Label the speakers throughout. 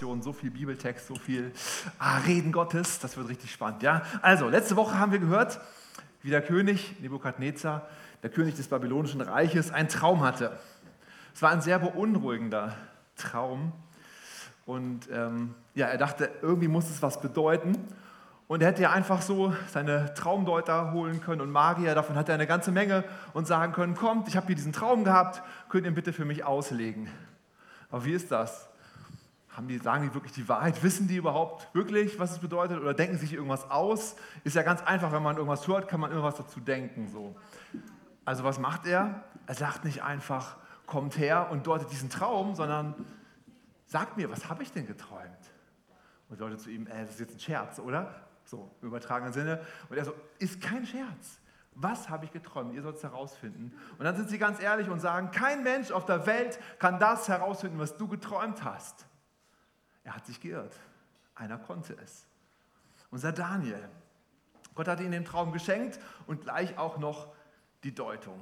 Speaker 1: so viel Bibeltext, so viel ah, Reden Gottes, das wird richtig spannend. Ja? Also, letzte Woche haben wir gehört, wie der König Nebukadnezar, der König des babylonischen Reiches, einen Traum hatte. Es war ein sehr beunruhigender Traum und ähm, ja, er dachte, irgendwie muss es was bedeuten. Und er hätte ja einfach so seine Traumdeuter holen können und Magier, davon hat er eine ganze Menge und sagen können, kommt, ich habe hier diesen Traum gehabt, könnt ihr ihn bitte für mich auslegen. Aber wie ist das? Haben die, sagen die wirklich die Wahrheit? Wissen die überhaupt wirklich, was es bedeutet? Oder denken sich irgendwas aus? Ist ja ganz einfach, wenn man irgendwas hört, kann man irgendwas dazu denken. So. Also was macht er? Er sagt nicht einfach, kommt her und deutet diesen Traum, sondern sagt mir, was habe ich denn geträumt? Und Leute zu ihm, äh, das ist jetzt ein Scherz, oder? So, im übertragenen Sinne. Und er so, ist kein Scherz. Was habe ich geträumt? Ihr sollt es herausfinden. Und dann sind sie ganz ehrlich und sagen, kein Mensch auf der Welt kann das herausfinden, was du geträumt hast. Er hat sich geirrt. Einer konnte es. Unser Daniel. Gott hat ihm den Traum geschenkt und gleich auch noch die Deutung.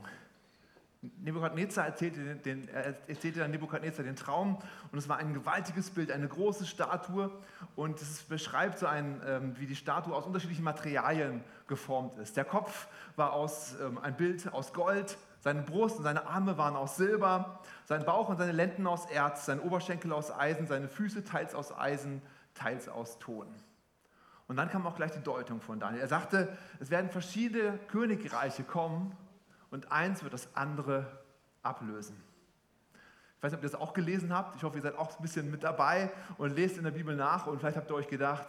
Speaker 1: Nebukadnezar erzählte, den, erzählte dann Nebukadnezar den Traum und es war ein gewaltiges Bild, eine große Statue und es beschreibt so ein, ähm, wie die Statue aus unterschiedlichen Materialien geformt ist. Der Kopf war aus, ähm, ein Bild aus Gold, seine Brust und seine Arme waren aus Silber, sein Bauch und seine Lenden aus Erz, sein Oberschenkel aus Eisen, seine Füße teils aus Eisen, teils aus Ton. Und dann kam auch gleich die Deutung von Daniel. Er sagte, es werden verschiedene Königreiche kommen und eins wird das andere ablösen. Ich weiß nicht, ob ihr das auch gelesen habt. Ich hoffe, ihr seid auch ein bisschen mit dabei und lest in der Bibel nach und vielleicht habt ihr euch gedacht,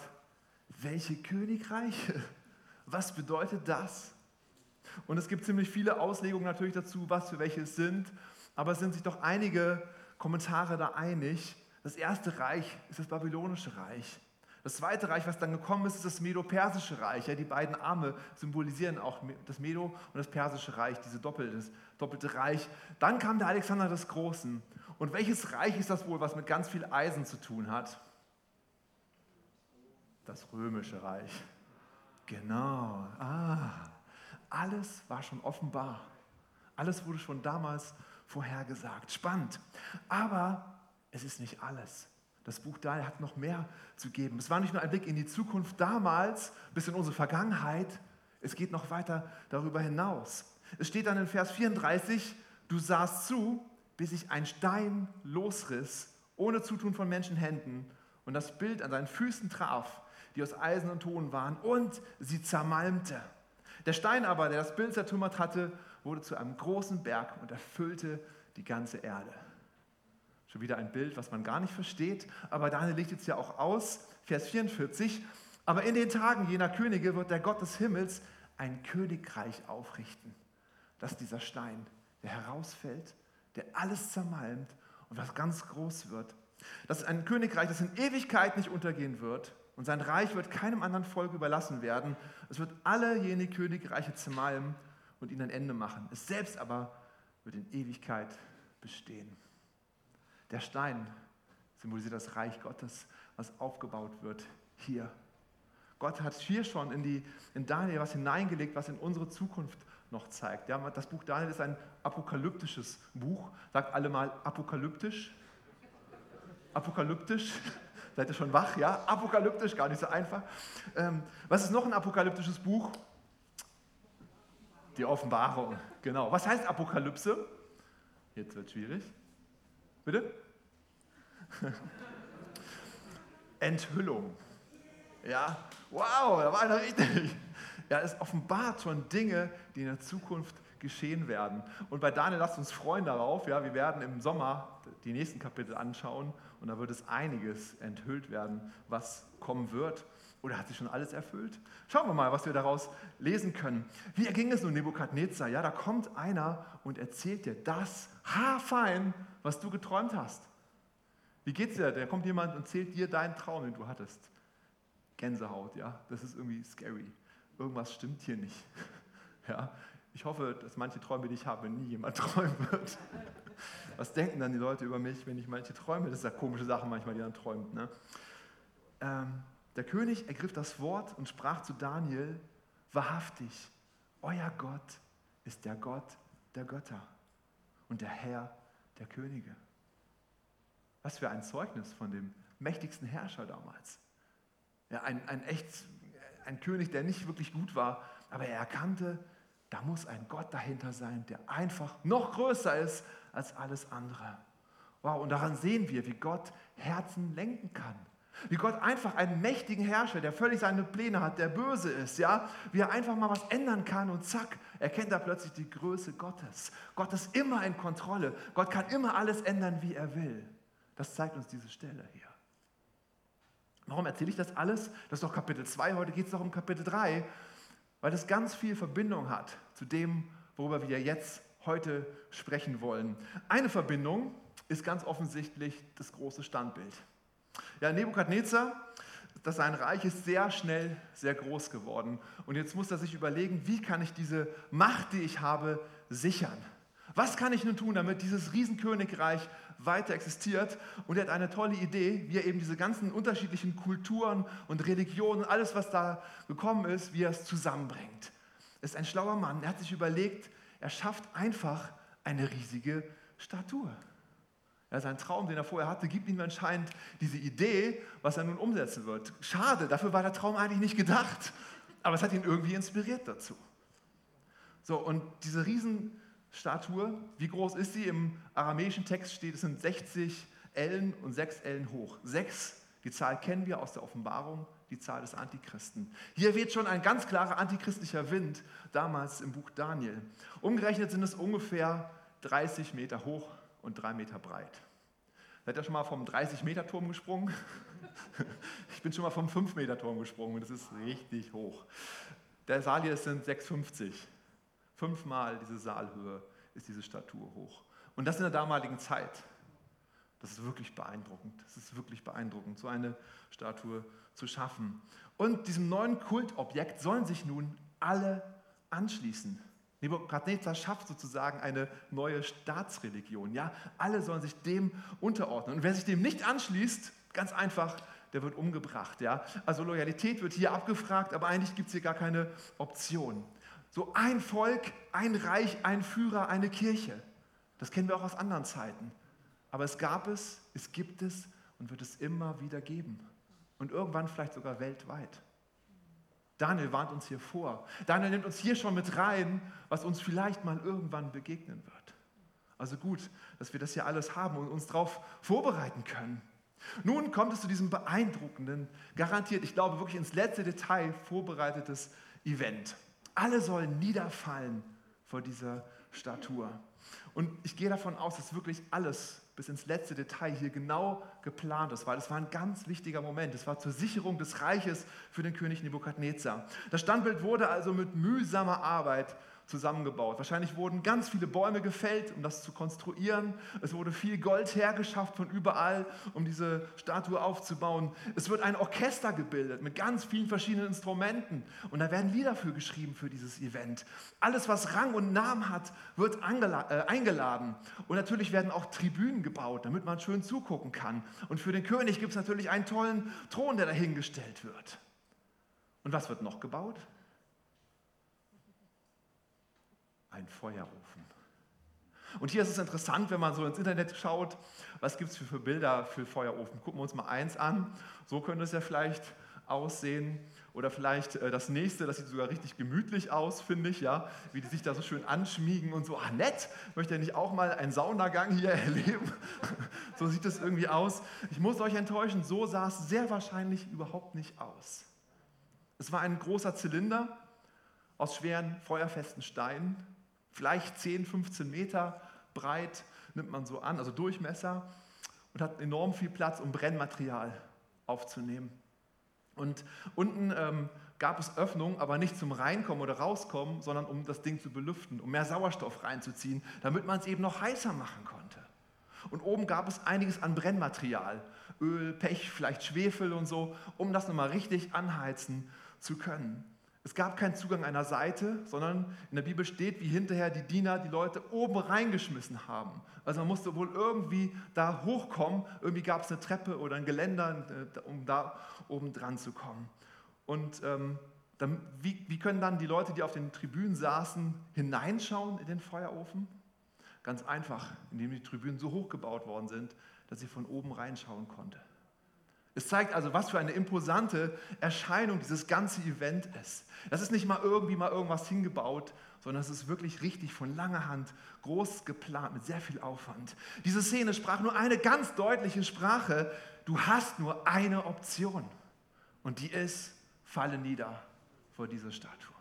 Speaker 1: welche Königreiche? Was bedeutet das? Und es gibt ziemlich viele Auslegungen natürlich dazu, was für welche es sind, aber es sind sich doch einige Kommentare da einig. Das erste Reich ist das babylonische Reich. Das zweite Reich, was dann gekommen ist, ist das Medo-Persische Reich. Ja, die beiden Arme symbolisieren auch das Medo- und das Persische Reich, dieses doppelte, doppelte Reich. Dann kam der Alexander des Großen. Und welches Reich ist das wohl, was mit ganz viel Eisen zu tun hat? Das Römische Reich. Genau. Ah. Alles war schon offenbar. Alles wurde schon damals vorhergesagt. Spannend. Aber es ist nicht alles. Das Buch Daniel hat noch mehr zu geben. Es war nicht nur ein Blick in die Zukunft damals, bis in unsere Vergangenheit. Es geht noch weiter darüber hinaus. Es steht dann in Vers 34, du sahst zu, bis ich ein Stein losriss, ohne Zutun von Menschenhänden, und das Bild an seinen Füßen traf, die aus Eisen und Ton waren, und sie zermalmte. Der Stein aber, der das Bild zertrümmert hatte, wurde zu einem großen Berg und erfüllte die ganze Erde. Schon wieder ein Bild, was man gar nicht versteht, aber Daniel legt jetzt ja auch aus, Vers 44. Aber in den Tagen jener Könige wird der Gott des Himmels ein Königreich aufrichten. Das ist dieser Stein, der herausfällt, der alles zermalmt und was ganz groß wird. Das ist ein Königreich, das in Ewigkeit nicht untergehen wird und sein Reich wird keinem anderen Volk überlassen werden. Es wird alle jene Königreiche zermalmen und ihnen ein Ende machen. Es selbst aber wird in Ewigkeit bestehen. Der Stein symbolisiert das Reich Gottes, was aufgebaut wird hier. Gott hat hier schon in, die, in Daniel was hineingelegt, was in unsere Zukunft noch zeigt. Ja, das Buch Daniel ist ein apokalyptisches Buch. Sagt alle mal apokalyptisch. Apokalyptisch. Seid ihr schon wach? Ja, apokalyptisch, gar nicht so einfach. Ähm, was ist noch ein apokalyptisches Buch? Die Offenbarung, genau. Was heißt Apokalypse? Jetzt wird schwierig. Bitte? Enthüllung. Ja, wow, da war einer richtig. Ja, es offenbart schon Dinge, die in der Zukunft geschehen werden. Und bei Daniel lasst uns freuen darauf. Ja, wir werden im Sommer die nächsten Kapitel anschauen und da wird es einiges enthüllt werden, was kommen wird. Oder hat sich schon alles erfüllt? Schauen wir mal, was wir daraus lesen können. Wie erging es nun Nebukadnezar? Ja, da kommt einer und erzählt dir das haarfein, was du geträumt hast. Wie geht's dir? Da kommt jemand und erzählt dir deinen Traum, den du hattest. Gänsehaut, ja, das ist irgendwie scary. Irgendwas stimmt hier nicht. Ja, ich hoffe, dass manche Träume, die ich habe, nie jemand träumen wird. Was denken dann die Leute über mich, wenn ich manche träume? Das ist ja komische Sache manchmal, die dann träumt. Ne? Ähm, der König ergriff das Wort und sprach zu Daniel, wahrhaftig, euer Gott ist der Gott der Götter und der Herr der Könige. Was für ein Zeugnis von dem mächtigsten Herrscher damals. Ja, ein, ein, echt, ein König, der nicht wirklich gut war, aber er erkannte, da muss ein Gott dahinter sein, der einfach noch größer ist als alles andere. Wow, und daran sehen wir, wie Gott Herzen lenken kann. Wie Gott einfach einen mächtigen Herrscher, der völlig seine Pläne hat, der böse ist, ja, wie er einfach mal was ändern kann und zack, erkennt er plötzlich die Größe Gottes. Gott ist immer in Kontrolle. Gott kann immer alles ändern, wie er will. Das zeigt uns diese Stelle hier. Warum erzähle ich das alles? Das ist doch Kapitel 2, heute geht es doch um Kapitel 3, weil das ganz viel Verbindung hat zu dem, worüber wir jetzt heute sprechen wollen. Eine Verbindung ist ganz offensichtlich das große Standbild. Ja, Nebukadnezar, das sein Reich ist sehr schnell sehr groß geworden. Und jetzt muss er sich überlegen, wie kann ich diese Macht, die ich habe, sichern? Was kann ich nun tun, damit dieses Riesenkönigreich weiter existiert? Und er hat eine tolle Idee, wie er eben diese ganzen unterschiedlichen Kulturen und Religionen, alles, was da gekommen ist, wie er es zusammenbringt. Ist ein schlauer Mann. Er hat sich überlegt, er schafft einfach eine riesige Statue. Ja, sein Traum, den er vorher hatte, gibt ihm anscheinend diese Idee, was er nun umsetzen wird. Schade, dafür war der Traum eigentlich nicht gedacht, aber es hat ihn irgendwie inspiriert dazu. So, und diese Riesenstatue, wie groß ist sie? Im aramäischen Text steht, es sind 60 Ellen und 6 Ellen hoch. 6, die Zahl kennen wir aus der Offenbarung, die Zahl des Antichristen. Hier weht schon ein ganz klarer antichristlicher Wind, damals im Buch Daniel. Umgerechnet sind es ungefähr 30 Meter hoch und drei Meter breit. Seid ihr schon mal vom 30-Meter-Turm gesprungen? Ich bin schon mal vom 5-Meter-Turm gesprungen und das ist richtig hoch. Der Saal hier sind 6,50. Fünfmal diese Saalhöhe ist diese Statue hoch. Und das in der damaligen Zeit. Das ist wirklich beeindruckend. Das ist wirklich beeindruckend, so eine Statue zu schaffen. Und diesem neuen Kultobjekt sollen sich nun alle anschließen. Nebukadnezar schafft sozusagen eine neue Staatsreligion. Ja, alle sollen sich dem unterordnen. Und wer sich dem nicht anschließt, ganz einfach, der wird umgebracht. Ja, also Loyalität wird hier abgefragt, aber eigentlich gibt es hier gar keine Option. So ein Volk, ein Reich, ein Führer, eine Kirche. Das kennen wir auch aus anderen Zeiten. Aber es gab es, es gibt es und wird es immer wieder geben. Und irgendwann vielleicht sogar weltweit. Daniel warnt uns hier vor. Daniel nimmt uns hier schon mit rein, was uns vielleicht mal irgendwann begegnen wird. Also gut, dass wir das hier alles haben und uns darauf vorbereiten können. Nun kommt es zu diesem beeindruckenden, garantiert, ich glaube wirklich ins letzte Detail vorbereitetes Event. Alle sollen niederfallen vor dieser Statue. Und ich gehe davon aus, dass wirklich alles bis ins letzte Detail hier genau geplant ist, weil es war ein ganz wichtiger Moment. Es war zur Sicherung des Reiches für den König Nebukadnezar. Das Standbild wurde also mit mühsamer Arbeit zusammengebaut. Wahrscheinlich wurden ganz viele Bäume gefällt, um das zu konstruieren. Es wurde viel Gold hergeschafft von überall, um diese Statue aufzubauen. Es wird ein Orchester gebildet mit ganz vielen verschiedenen Instrumenten. Und da werden Lieder für geschrieben für dieses Event. Alles, was Rang und Namen hat, wird äh, eingeladen. Und natürlich werden auch Tribünen gebaut, damit man schön zugucken kann. Und für den König gibt es natürlich einen tollen Thron, der dahingestellt wird. Und was wird noch gebaut? Ein Feuerofen. Und hier ist es interessant, wenn man so ins Internet schaut, was gibt es für, für Bilder für Feuerofen. Gucken wir uns mal eins an. So könnte es ja vielleicht aussehen. Oder vielleicht äh, das nächste, das sieht sogar richtig gemütlich aus, finde ich, ja, wie die sich da so schön anschmiegen und so, ah nett, möchte ja nicht auch mal einen Saunagang hier erleben? so sieht es irgendwie aus. Ich muss euch enttäuschen, so sah es sehr wahrscheinlich überhaupt nicht aus. Es war ein großer Zylinder aus schweren, feuerfesten Steinen, vielleicht 10, 15 Meter breit, nimmt man so an, also Durchmesser und hat enorm viel Platz, um Brennmaterial aufzunehmen. Und unten ähm, gab es Öffnungen, aber nicht zum Reinkommen oder Rauskommen, sondern um das Ding zu belüften, um mehr Sauerstoff reinzuziehen, damit man es eben noch heißer machen konnte. Und oben gab es einiges an Brennmaterial, Öl, Pech, vielleicht Schwefel und so, um das nochmal richtig anheizen zu können. Es gab keinen Zugang einer Seite, sondern in der Bibel steht, wie hinterher die Diener die Leute oben reingeschmissen haben. Also man musste wohl irgendwie da hochkommen. Irgendwie gab es eine Treppe oder ein Geländer, äh, um da oben dran zu kommen. Und ähm, dann, wie, wie können dann die Leute, die auf den Tribünen saßen, hineinschauen in den Feuerofen? Ganz einfach, indem die Tribünen so hoch gebaut worden sind, dass sie von oben reinschauen konnte. Es zeigt also, was für eine imposante Erscheinung dieses ganze Event ist. Das ist nicht mal irgendwie mal irgendwas hingebaut, sondern es ist wirklich richtig von langer Hand, groß geplant, mit sehr viel Aufwand. Diese Szene sprach nur eine ganz deutliche Sprache. Du hast nur eine Option. Und die ist, falle nieder vor dieser Statue.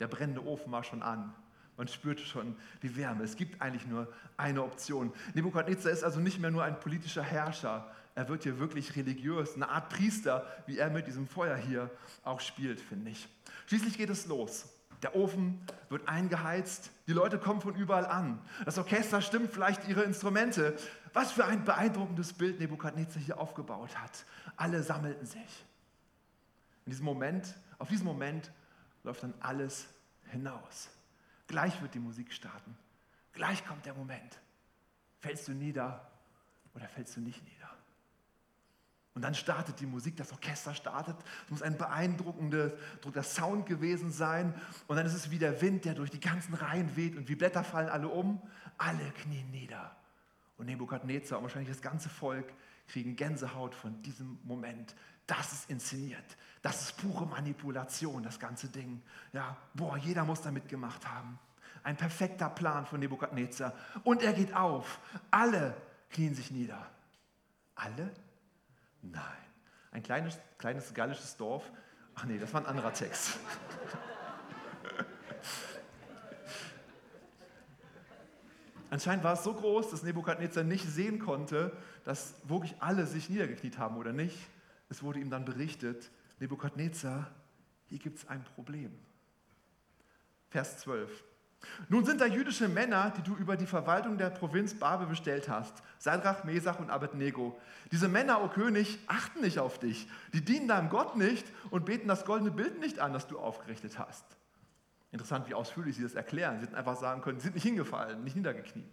Speaker 1: Der brennende Ofen war schon an. Man spürte schon die Wärme. Es gibt eigentlich nur eine Option. Nebukadnezar ist also nicht mehr nur ein politischer Herrscher. Er wird hier wirklich religiös, eine Art Priester, wie er mit diesem Feuer hier auch spielt, finde ich. Schließlich geht es los. Der Ofen wird eingeheizt, die Leute kommen von überall an. Das Orchester stimmt vielleicht ihre Instrumente. Was für ein beeindruckendes Bild Nebukadnezar hier aufgebaut hat. Alle sammelten sich. In diesem Moment, auf diesen Moment läuft dann alles hinaus. Gleich wird die Musik starten. Gleich kommt der Moment. Fällst du nieder oder fällst du nicht nieder? Und dann startet die Musik, das Orchester startet. Es muss ein beeindruckender Sound gewesen sein. Und dann ist es wie der Wind, der durch die ganzen Reihen weht und wie Blätter fallen alle um. Alle knien nieder. Und Nebukadnezar und wahrscheinlich das ganze Volk kriegen Gänsehaut von diesem Moment. Das ist inszeniert. Das ist pure Manipulation, das ganze Ding. Ja, boah, jeder muss da mitgemacht haben. Ein perfekter Plan von Nebukadnezar. Und er geht auf. Alle knien sich nieder. Alle? Nein. Ein kleines, kleines gallisches Dorf. Ach nee, das war ein anderer Text. Anscheinend war es so groß, dass Nebukadnezar nicht sehen konnte, dass wirklich alle sich niedergekniet haben oder nicht. Es wurde ihm dann berichtet, Nebukadnezar, hier gibt es ein Problem. Vers 12. Nun sind da jüdische Männer, die du über die Verwaltung der Provinz Babel bestellt hast, Sadrach, Mesach und Abednego. Diese Männer, o König, achten nicht auf dich. Die dienen deinem Gott nicht und beten das goldene Bild nicht an, das du aufgerichtet hast. Interessant, wie ausführlich sie das erklären. Sie hätten einfach sagen können, sie sind nicht hingefallen, nicht niedergekniet.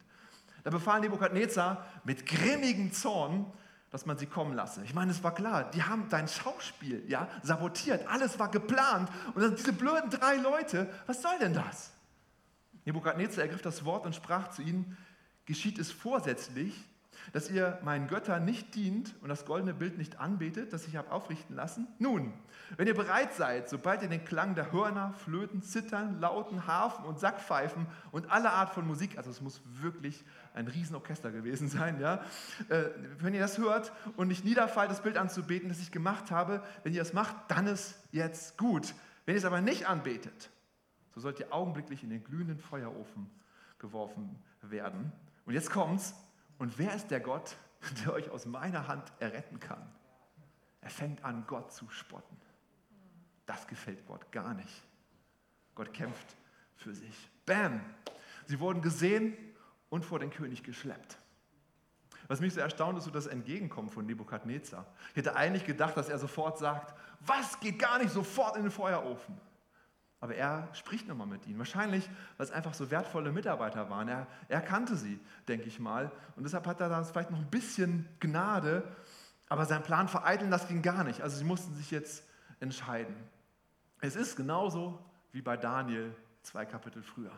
Speaker 1: Da befahl Nebukadnezar mit grimmigem Zorn, dass man sie kommen lasse. Ich meine, es war klar, die haben dein Schauspiel ja, sabotiert, alles war geplant. Und dann diese blöden drei Leute, was soll denn das? Nebukadnezar ergriff das Wort und sprach zu ihnen, geschieht es vorsätzlich, dass ihr meinen Göttern nicht dient und das goldene Bild nicht anbetet, das ich habe aufrichten lassen? Nun, wenn ihr bereit seid, sobald ihr den Klang der Hörner, Flöten, Zittern, Lauten, Harfen und Sackpfeifen und alle Art von Musik, also es muss wirklich ein Riesenorchester gewesen sein, ja, äh, wenn ihr das hört und nicht niederfallt, das Bild anzubeten, das ich gemacht habe, wenn ihr das macht, dann ist jetzt gut. Wenn ihr es aber nicht anbetet, so sollt ihr augenblicklich in den glühenden Feuerofen geworfen werden. Und jetzt kommt's. Und wer ist der Gott, der euch aus meiner Hand erretten kann? Er fängt an, Gott zu spotten. Das gefällt Gott gar nicht. Gott kämpft für sich. Bam! Sie wurden gesehen und vor den König geschleppt. Was mich so erstaunt, ist so das Entgegenkommen von Nebukadnezar. Ich hätte eigentlich gedacht, dass er sofort sagt, was geht gar nicht sofort in den Feuerofen? Aber er spricht nochmal mit ihnen. Wahrscheinlich, weil es einfach so wertvolle Mitarbeiter waren. Er, er kannte sie, denke ich mal. Und deshalb hat er da vielleicht noch ein bisschen Gnade. Aber sein Plan vereiteln, das ging gar nicht. Also sie mussten sich jetzt entscheiden. Es ist genauso wie bei Daniel zwei Kapitel früher.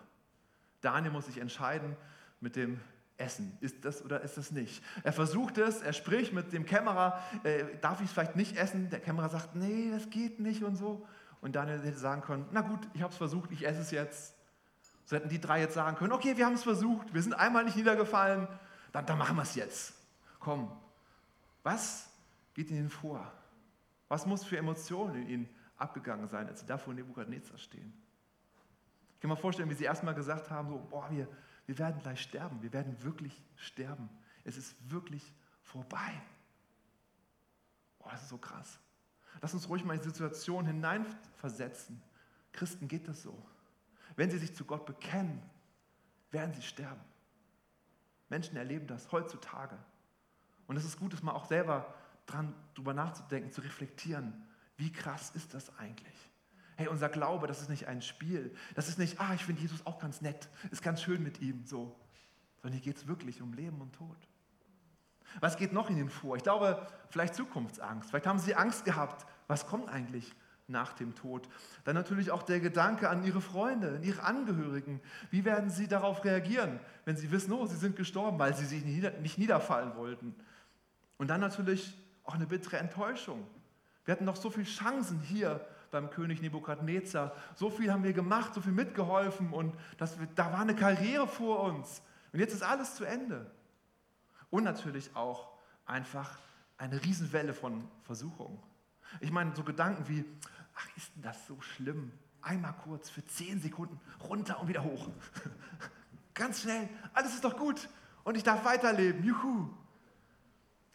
Speaker 1: Daniel muss sich entscheiden mit dem Essen. Ist das oder ist das nicht? Er versucht es, er spricht mit dem Kämmerer, äh, darf ich es vielleicht nicht essen? Der Kämmerer sagt, nee, das geht nicht und so. Und Daniel hätte sagen können, na gut, ich habe es versucht, ich esse es jetzt. So hätten die drei jetzt sagen können, okay, wir haben es versucht, wir sind einmal nicht niedergefallen, dann, dann machen wir es jetzt. Komm, was geht ihnen vor? Was muss für Emotionen in ihnen abgegangen sein, als sie da vor Nebukadnezar stehen? Ich kann mir vorstellen, wie sie erstmal gesagt haben, so, boah, wir, wir werden gleich sterben, wir werden wirklich sterben. Es ist wirklich vorbei. Boah, das ist so krass. Lass uns ruhig mal in die Situation hineinversetzen. Christen geht das so. Wenn sie sich zu Gott bekennen, werden sie sterben. Menschen erleben das heutzutage. Und es ist gut, dass man auch selber dran drüber nachzudenken, zu reflektieren. Wie krass ist das eigentlich? Hey, unser Glaube, das ist nicht ein Spiel. Das ist nicht, ah, ich finde Jesus auch ganz nett, ist ganz schön mit ihm, so. Sondern hier geht es wirklich um Leben und Tod. Was geht noch in ihnen vor? Ich glaube, vielleicht Zukunftsangst. Vielleicht haben sie Angst gehabt. Was kommt eigentlich nach dem Tod? Dann natürlich auch der Gedanke an ihre Freunde, an ihre Angehörigen. Wie werden sie darauf reagieren, wenn sie wissen, oh, sie sind gestorben, weil sie sich nicht niederfallen wollten? Und dann natürlich auch eine bittere Enttäuschung. Wir hatten noch so viele Chancen hier beim König Nebukadnezar. So viel haben wir gemacht, so viel mitgeholfen und das, da war eine Karriere vor uns. Und jetzt ist alles zu Ende. Und natürlich auch einfach eine Riesenwelle von Versuchungen. Ich meine, so Gedanken wie, ach, ist denn das so schlimm? Einmal kurz für zehn Sekunden runter und wieder hoch. Ganz schnell, alles ist doch gut und ich darf weiterleben. Juhu.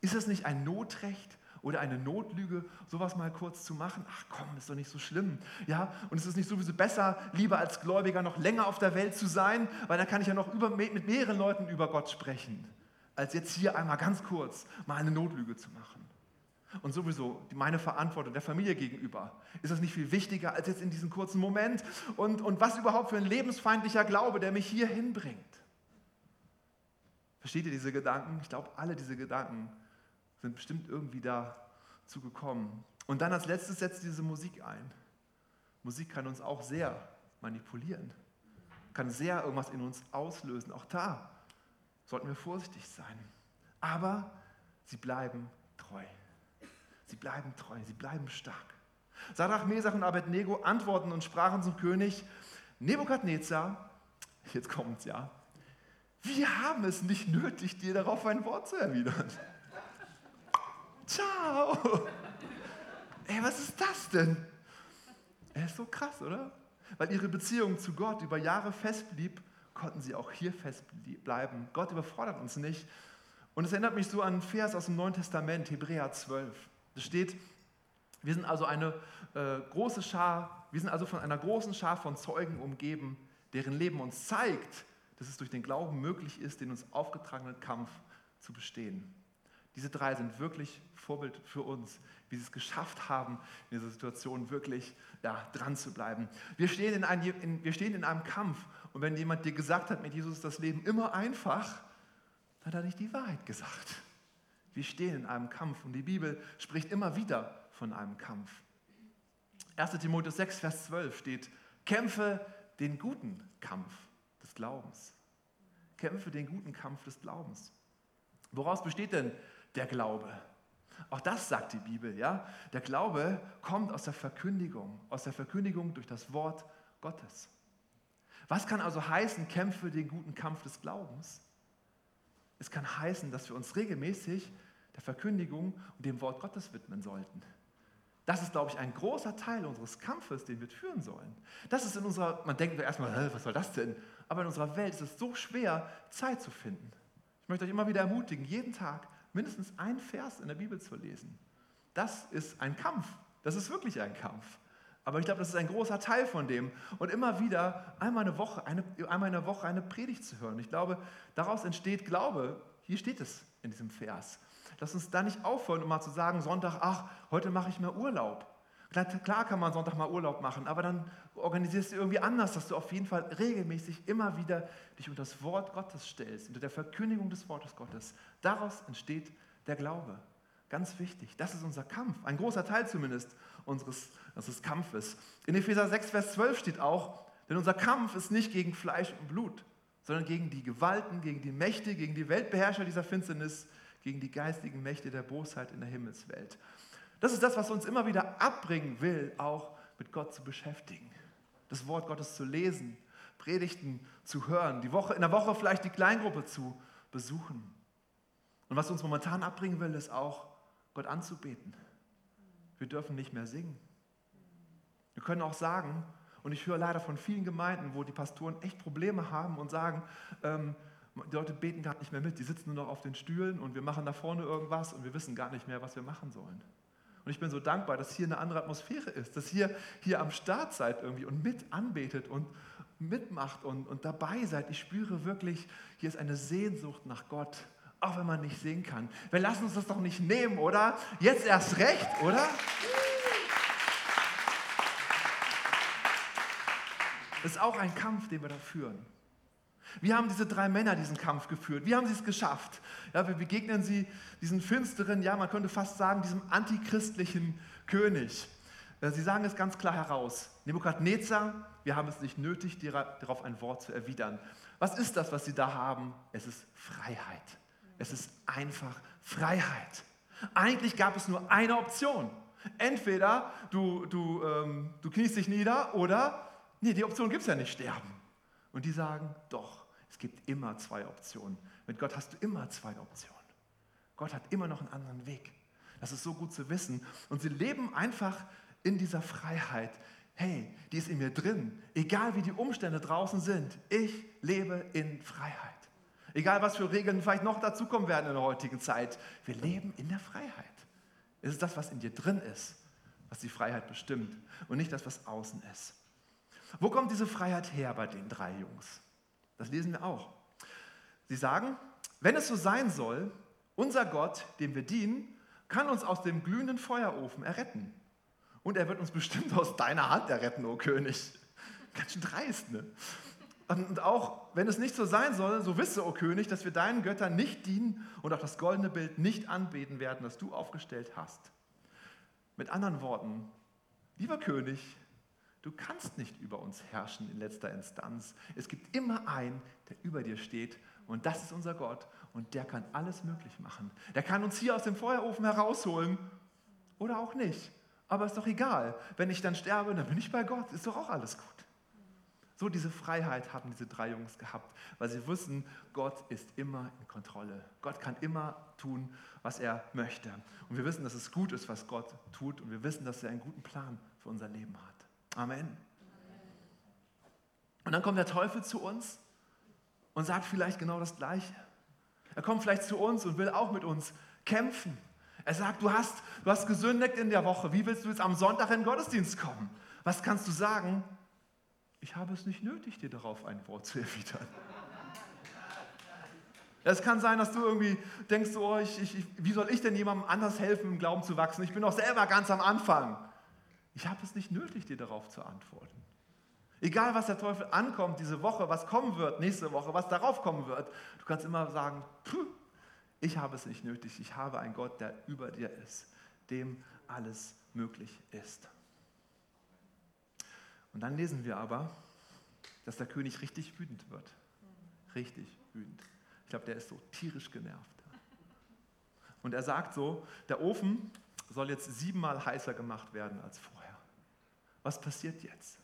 Speaker 1: Ist das nicht ein Notrecht oder eine Notlüge, sowas mal kurz zu machen? Ach komm, ist doch nicht so schlimm. Ja, und es ist nicht sowieso besser, lieber als Gläubiger noch länger auf der Welt zu sein, weil dann kann ich ja noch über, mit mehreren Leuten über Gott sprechen, als jetzt hier einmal ganz kurz mal eine Notlüge zu machen. Und sowieso meine Verantwortung der Familie gegenüber. Ist das nicht viel wichtiger als jetzt in diesem kurzen Moment? Und, und was überhaupt für ein lebensfeindlicher Glaube, der mich hier hinbringt? Versteht ihr diese Gedanken? Ich glaube, alle diese Gedanken sind bestimmt irgendwie dazu gekommen. Und dann als letztes setzt diese Musik ein. Musik kann uns auch sehr manipulieren, kann sehr irgendwas in uns auslösen. Auch da sollten wir vorsichtig sein. Aber sie bleiben treu. Sie bleiben treu, sie bleiben stark. Sadrach, Mesach und Abednego antworten und sprachen zum König, Nebukadnezar, jetzt kommt's ja, wir haben es nicht nötig, dir darauf ein Wort zu erwidern. Ciao! Ey, was ist das denn? Er ist so krass, oder? Weil ihre Beziehung zu Gott über Jahre festblieb, konnten sie auch hier festbleiben. Gott überfordert uns nicht. Und es erinnert mich so an einen Vers aus dem Neuen Testament, Hebräer 12. Da steht, wir sind also eine äh, große Schar, wir sind also von einer großen Schar von Zeugen umgeben, deren Leben uns zeigt, dass es durch den Glauben möglich ist, den uns aufgetragenen Kampf zu bestehen. Diese drei sind wirklich Vorbild für uns, wie sie es geschafft haben, in dieser Situation wirklich ja, dran zu bleiben. Wir stehen in, ein, in, wir stehen in einem Kampf und wenn jemand dir gesagt hat, mit Jesus ist das Leben immer einfach, dann hat er nicht die Wahrheit gesagt. Wir stehen in einem Kampf und die Bibel spricht immer wieder von einem Kampf. 1 Timotheus 6, Vers 12 steht, kämpfe den guten Kampf des Glaubens. Kämpfe den guten Kampf des Glaubens. Woraus besteht denn der Glaube? Auch das sagt die Bibel, ja? Der Glaube kommt aus der Verkündigung, aus der Verkündigung durch das Wort Gottes. Was kann also heißen, kämpfe den guten Kampf des Glaubens? Es kann heißen, dass wir uns regelmäßig der Verkündigung und dem Wort Gottes widmen sollten. Das ist, glaube ich, ein großer Teil unseres Kampfes, den wir führen sollen. Das ist in unserer, man denkt erstmal, was soll das denn? Aber in unserer Welt ist es so schwer, Zeit zu finden. Ich möchte euch immer wieder ermutigen, jeden Tag mindestens ein Vers in der Bibel zu lesen. Das ist ein Kampf. Das ist wirklich ein Kampf. Aber ich glaube, das ist ein großer Teil von dem. Und immer wieder einmal, eine Woche, eine, einmal in der Woche eine Predigt zu hören. Ich glaube, daraus entsteht Glaube. Hier steht es in diesem Vers. Lass uns da nicht aufhören, um mal zu sagen, Sonntag, ach, heute mache ich mal Urlaub. Klar kann man Sonntag mal Urlaub machen, aber dann organisierst du irgendwie anders, dass du auf jeden Fall regelmäßig immer wieder dich unter das Wort Gottes stellst, unter der Verkündigung des Wortes Gottes. Daraus entsteht der Glaube. Ganz wichtig. Das ist unser Kampf. Ein großer Teil zumindest unseres, unseres Kampfes. In Epheser 6, Vers 12 steht auch, denn unser Kampf ist nicht gegen Fleisch und Blut, sondern gegen die Gewalten, gegen die Mächte, gegen die Weltbeherrscher dieser Finsternis, gegen die geistigen Mächte der Bosheit in der Himmelswelt. Das ist das, was uns immer wieder abbringen will, auch mit Gott zu beschäftigen. Das Wort Gottes zu lesen, Predigten zu hören, die Woche, in der Woche vielleicht die Kleingruppe zu besuchen. Und was uns momentan abbringen will, ist auch, Gott anzubeten. Wir dürfen nicht mehr singen. Wir können auch sagen, und ich höre leider von vielen Gemeinden, wo die Pastoren echt Probleme haben und sagen, ähm, die Leute beten gar nicht mehr mit, die sitzen nur noch auf den Stühlen und wir machen da vorne irgendwas und wir wissen gar nicht mehr, was wir machen sollen. Und ich bin so dankbar, dass hier eine andere Atmosphäre ist, dass ihr hier am Start seid irgendwie und mit anbetet und mitmacht und, und dabei seid. Ich spüre wirklich, hier ist eine Sehnsucht nach Gott, auch wenn man nicht sehen kann. Wir lassen uns das doch nicht nehmen, oder? Jetzt erst recht, oder? Das ist auch ein Kampf, den wir da führen. Wie haben diese drei Männer diesen Kampf geführt? Wie haben sie es geschafft? Ja, wir begegnen sie diesen finsteren, ja, man könnte fast sagen, diesem antichristlichen König. Äh, sie sagen es ganz klar heraus. Nebukadnezar, wir haben es nicht nötig, darauf ein Wort zu erwidern. Was ist das, was sie da haben? Es ist Freiheit. Es ist einfach Freiheit. Eigentlich gab es nur eine Option. Entweder du, du, ähm, du kniest dich nieder oder, nee, die Option gibt es ja nicht, sterben. Und die sagen, doch, es gibt immer zwei Optionen. Mit Gott hast du immer zwei Optionen. Gott hat immer noch einen anderen Weg. Das ist so gut zu wissen. Und sie leben einfach in dieser Freiheit. Hey, die ist in mir drin. Egal wie die Umstände draußen sind, ich lebe in Freiheit. Egal was für Regeln vielleicht noch dazukommen werden in der heutigen Zeit, wir leben in der Freiheit. Es ist das, was in dir drin ist, was die Freiheit bestimmt und nicht das, was außen ist. Wo kommt diese Freiheit her bei den drei Jungs? Das lesen wir auch. Sie sagen, wenn es so sein soll, unser Gott, dem wir dienen, kann uns aus dem glühenden Feuerofen erretten. Und er wird uns bestimmt aus deiner Hand erretten, o oh König. Ganz schön dreist, ne? Und auch wenn es nicht so sein soll, so wisse, o oh König, dass wir deinen Göttern nicht dienen und auch das goldene Bild nicht anbeten werden, das du aufgestellt hast. Mit anderen Worten, lieber König, du kannst nicht über uns herrschen in letzter Instanz. Es gibt immer einen, der über dir steht und das ist unser Gott und der kann alles möglich machen. Der kann uns hier aus dem Feuerofen herausholen oder auch nicht. Aber ist doch egal. Wenn ich dann sterbe, dann bin ich bei Gott. Ist doch auch alles gut. So diese Freiheit haben diese drei Jungs gehabt, weil sie wussten, Gott ist immer in Kontrolle. Gott kann immer tun, was er möchte. Und wir wissen, dass es gut ist, was Gott tut. Und wir wissen, dass er einen guten Plan für unser Leben hat. Amen. Und dann kommt der Teufel zu uns und sagt vielleicht genau das Gleiche. Er kommt vielleicht zu uns und will auch mit uns kämpfen. Er sagt, du hast, du hast gesündigt in der Woche. Wie willst du jetzt am Sonntag in den Gottesdienst kommen? Was kannst du sagen? Ich habe es nicht nötig, dir darauf ein Wort zu erwidern. Es kann sein, dass du irgendwie denkst, oh, ich, ich, wie soll ich denn jemandem anders helfen, im Glauben zu wachsen? Ich bin doch selber ganz am Anfang. Ich habe es nicht nötig, dir darauf zu antworten. Egal, was der Teufel ankommt diese Woche, was kommen wird nächste Woche, was darauf kommen wird, du kannst immer sagen, ich habe es nicht nötig, ich habe einen Gott, der über dir ist, dem alles möglich ist. Und dann lesen wir aber, dass der König richtig wütend wird. Richtig wütend. Ich glaube, der ist so tierisch genervt. Und er sagt so, der Ofen soll jetzt siebenmal heißer gemacht werden als vorher. Was passiert jetzt?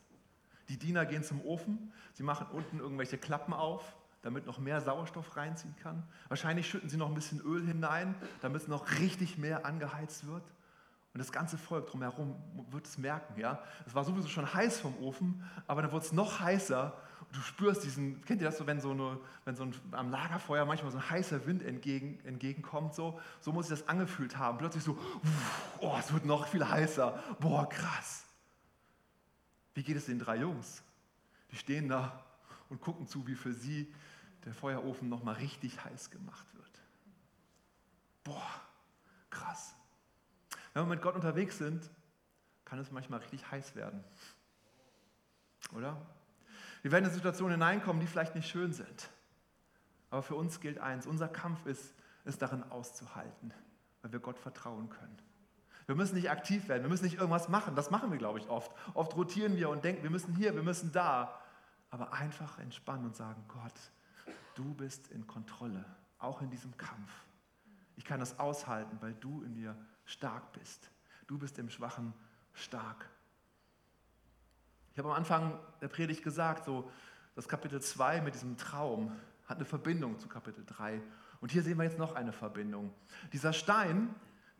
Speaker 1: Die Diener gehen zum Ofen, sie machen unten irgendwelche Klappen auf, damit noch mehr Sauerstoff reinziehen kann. Wahrscheinlich schütten sie noch ein bisschen Öl hinein, damit es noch richtig mehr angeheizt wird. Und das ganze Volk drumherum wird es merken. Ja? Es war sowieso schon heiß vom Ofen, aber dann wird es noch heißer. Du spürst diesen, kennt ihr das so, wenn so, eine, wenn so ein, am Lagerfeuer manchmal so ein heißer Wind entgegen, entgegenkommt? So, so muss ich das angefühlt haben. Plötzlich so, oh, es wird noch viel heißer. Boah, krass. Wie geht es den drei Jungs? Die stehen da und gucken zu, wie für sie der Feuerofen nochmal richtig heiß gemacht wird. Boah, krass. Wenn wir mit Gott unterwegs sind, kann es manchmal richtig heiß werden. Oder? Wir werden in Situationen hineinkommen, die vielleicht nicht schön sind. Aber für uns gilt eins, unser Kampf ist, es darin auszuhalten, weil wir Gott vertrauen können. Wir müssen nicht aktiv werden, wir müssen nicht irgendwas machen. Das machen wir, glaube ich, oft. Oft rotieren wir und denken, wir müssen hier, wir müssen da. Aber einfach entspannen und sagen, Gott, du bist in Kontrolle, auch in diesem Kampf. Ich kann das aushalten, weil du in mir stark bist. Du bist im Schwachen stark. Ich habe am Anfang der Predigt gesagt, so das Kapitel 2 mit diesem Traum hat eine Verbindung zu Kapitel 3. Und hier sehen wir jetzt noch eine Verbindung. Dieser Stein,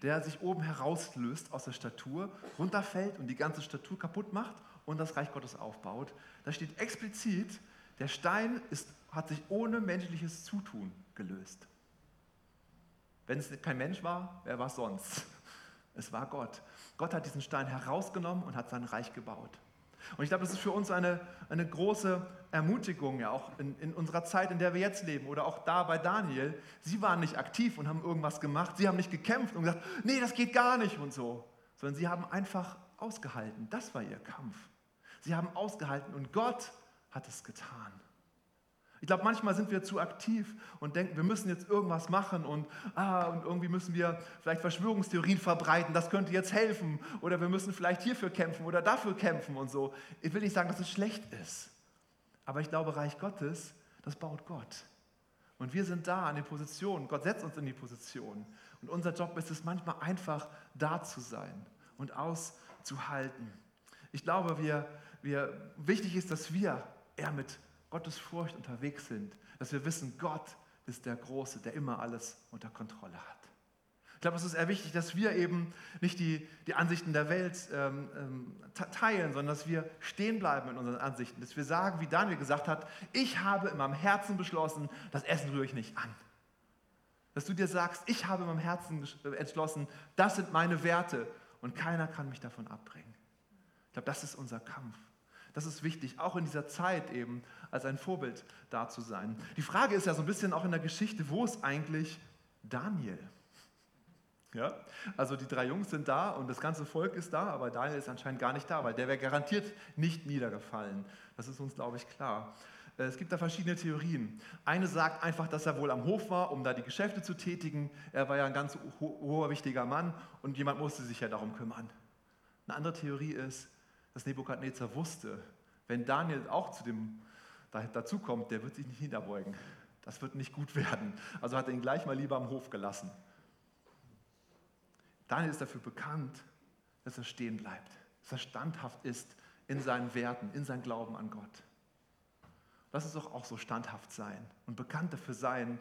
Speaker 1: der sich oben herauslöst aus der Statur, runterfällt und die ganze Statur kaputt macht und das Reich Gottes aufbaut. Da steht explizit, der Stein ist, hat sich ohne menschliches Zutun gelöst. Wenn es kein Mensch war, wer war es sonst? Es war Gott. Gott hat diesen Stein herausgenommen und hat sein Reich gebaut. Und ich glaube, das ist für uns eine, eine große Ermutigung, ja, auch in, in unserer Zeit, in der wir jetzt leben, oder auch da bei Daniel. Sie waren nicht aktiv und haben irgendwas gemacht. Sie haben nicht gekämpft und gesagt, nee, das geht gar nicht und so. Sondern sie haben einfach ausgehalten. Das war ihr Kampf. Sie haben ausgehalten und Gott hat es getan. Ich glaube, manchmal sind wir zu aktiv und denken, wir müssen jetzt irgendwas machen und, ah, und irgendwie müssen wir vielleicht Verschwörungstheorien verbreiten, das könnte jetzt helfen oder wir müssen vielleicht hierfür kämpfen oder dafür kämpfen und so. Ich will nicht sagen, dass es schlecht ist, aber ich glaube, Reich Gottes, das baut Gott. Und wir sind da an den Positionen, Gott setzt uns in die Position Und unser Job ist es manchmal einfach da zu sein und auszuhalten. Ich glaube, wir, wir, wichtig ist, dass wir eher mit Gottes Furcht unterwegs sind, dass wir wissen, Gott ist der Große, der immer alles unter Kontrolle hat. Ich glaube, es ist eher wichtig, dass wir eben nicht die, die Ansichten der Welt ähm, ähm, teilen, sondern dass wir stehen bleiben in unseren Ansichten. Dass wir sagen, wie Daniel gesagt hat, ich habe in meinem Herzen beschlossen, das Essen rühre ich nicht an. Dass du dir sagst, ich habe in meinem Herzen äh, entschlossen, das sind meine Werte und keiner kann mich davon abbringen. Ich glaube, das ist unser Kampf. Das ist wichtig, auch in dieser Zeit eben als ein Vorbild da zu sein. Die Frage ist ja so ein bisschen auch in der Geschichte, wo ist eigentlich Daniel? Ja? Also die drei Jungs sind da und das ganze Volk ist da, aber Daniel ist anscheinend gar nicht da, weil der wäre garantiert nicht niedergefallen. Das ist uns, glaube ich, klar. Äh, es gibt da verschiedene Theorien. Eine sagt einfach, dass er wohl am Hof war, um da die Geschäfte zu tätigen. Er war ja ein ganz hoher, wichtiger Mann und jemand musste sich ja darum kümmern. Eine andere Theorie ist, dass Nebukadnezar wusste, wenn Daniel auch zu dem dazukommt, der wird sich nicht niederbeugen. Das wird nicht gut werden. Also hat er ihn gleich mal lieber am Hof gelassen. Daniel ist dafür bekannt, dass er stehen bleibt, dass er standhaft ist in seinen Werten, in seinem Glauben an Gott. Lass uns doch auch so standhaft sein und bekannt dafür sein,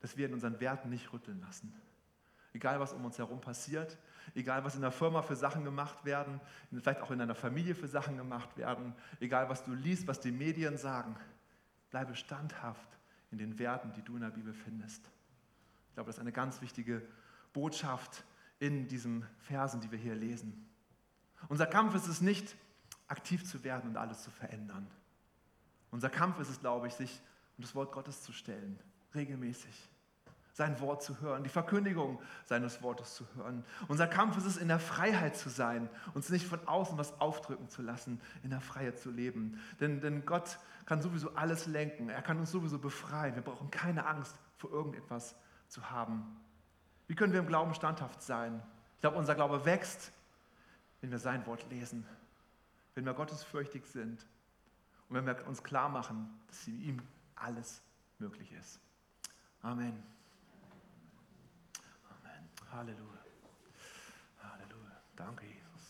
Speaker 1: dass wir in unseren Werten nicht rütteln lassen. Egal, was um uns herum passiert, egal, was in der Firma für Sachen gemacht werden, vielleicht auch in deiner Familie für Sachen gemacht werden, egal, was du liest, was die Medien sagen, bleibe standhaft in den Werten, die du in der Bibel findest. Ich glaube, das ist eine ganz wichtige Botschaft in diesen Versen, die wir hier lesen. Unser Kampf ist es nicht, aktiv zu werden und alles zu verändern. Unser Kampf ist es, glaube ich, sich um das Wort Gottes zu stellen, regelmäßig. Sein Wort zu hören, die Verkündigung seines Wortes zu hören. Unser Kampf ist es, in der Freiheit zu sein, uns nicht von außen was aufdrücken zu lassen, in der Freiheit zu leben. Denn, denn Gott kann sowieso alles lenken, er kann uns sowieso befreien. Wir brauchen keine Angst vor irgendetwas zu haben. Wie können wir im Glauben standhaft sein? Ich glaube, unser Glaube wächst, wenn wir sein Wort lesen, wenn wir gottesfürchtig sind und wenn wir uns klar machen, dass ihm alles möglich ist. Amen. Halleluja. Halleluja. Danke, Jesus.